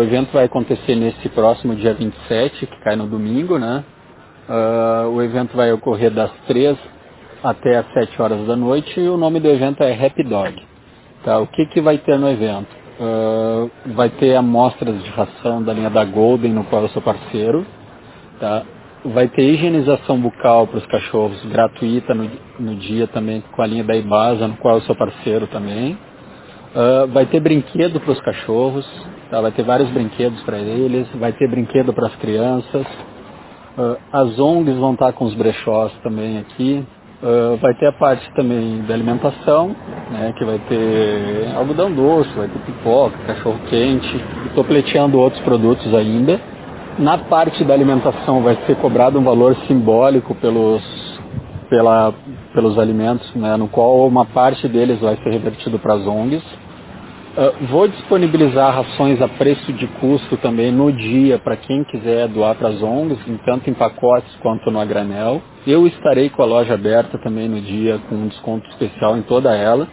O evento vai acontecer nesse próximo dia 27, que cai no domingo, né? Uh, o evento vai ocorrer das 3 até as 7 horas da noite e o nome do evento é Happy Dog. Tá? O que, que vai ter no evento? Uh, vai ter amostras de ração da linha da Golden, no qual eu sou parceiro. Tá? Vai ter higienização bucal para os cachorros gratuita no, no, dia também com a linha da Ibasa, no qual eu sou parceiro também. Uh, vai ter brinquedo para os cachorros, tá? vai ter vários brinquedos para eles, vai ter brinquedo para as crianças. Uh, as ONGs vão estar com os brechós também aqui. Uh, vai ter a parte também da alimentação, né, que vai ter algodão doce, vai ter pipoca, cachorro quente. Estou pleiteando outros produtos ainda. Na parte da alimentação vai ser cobrado um valor simbólico pelos, pela, pelos alimentos, né, no qual uma parte deles vai ser revertido para as ONGs. Uh, vou disponibilizar rações a preço de custo também no dia para quem quiser doar para as ONGs, tanto em pacotes quanto no a granel. Eu estarei com a loja aberta também no dia com um desconto especial em toda ela.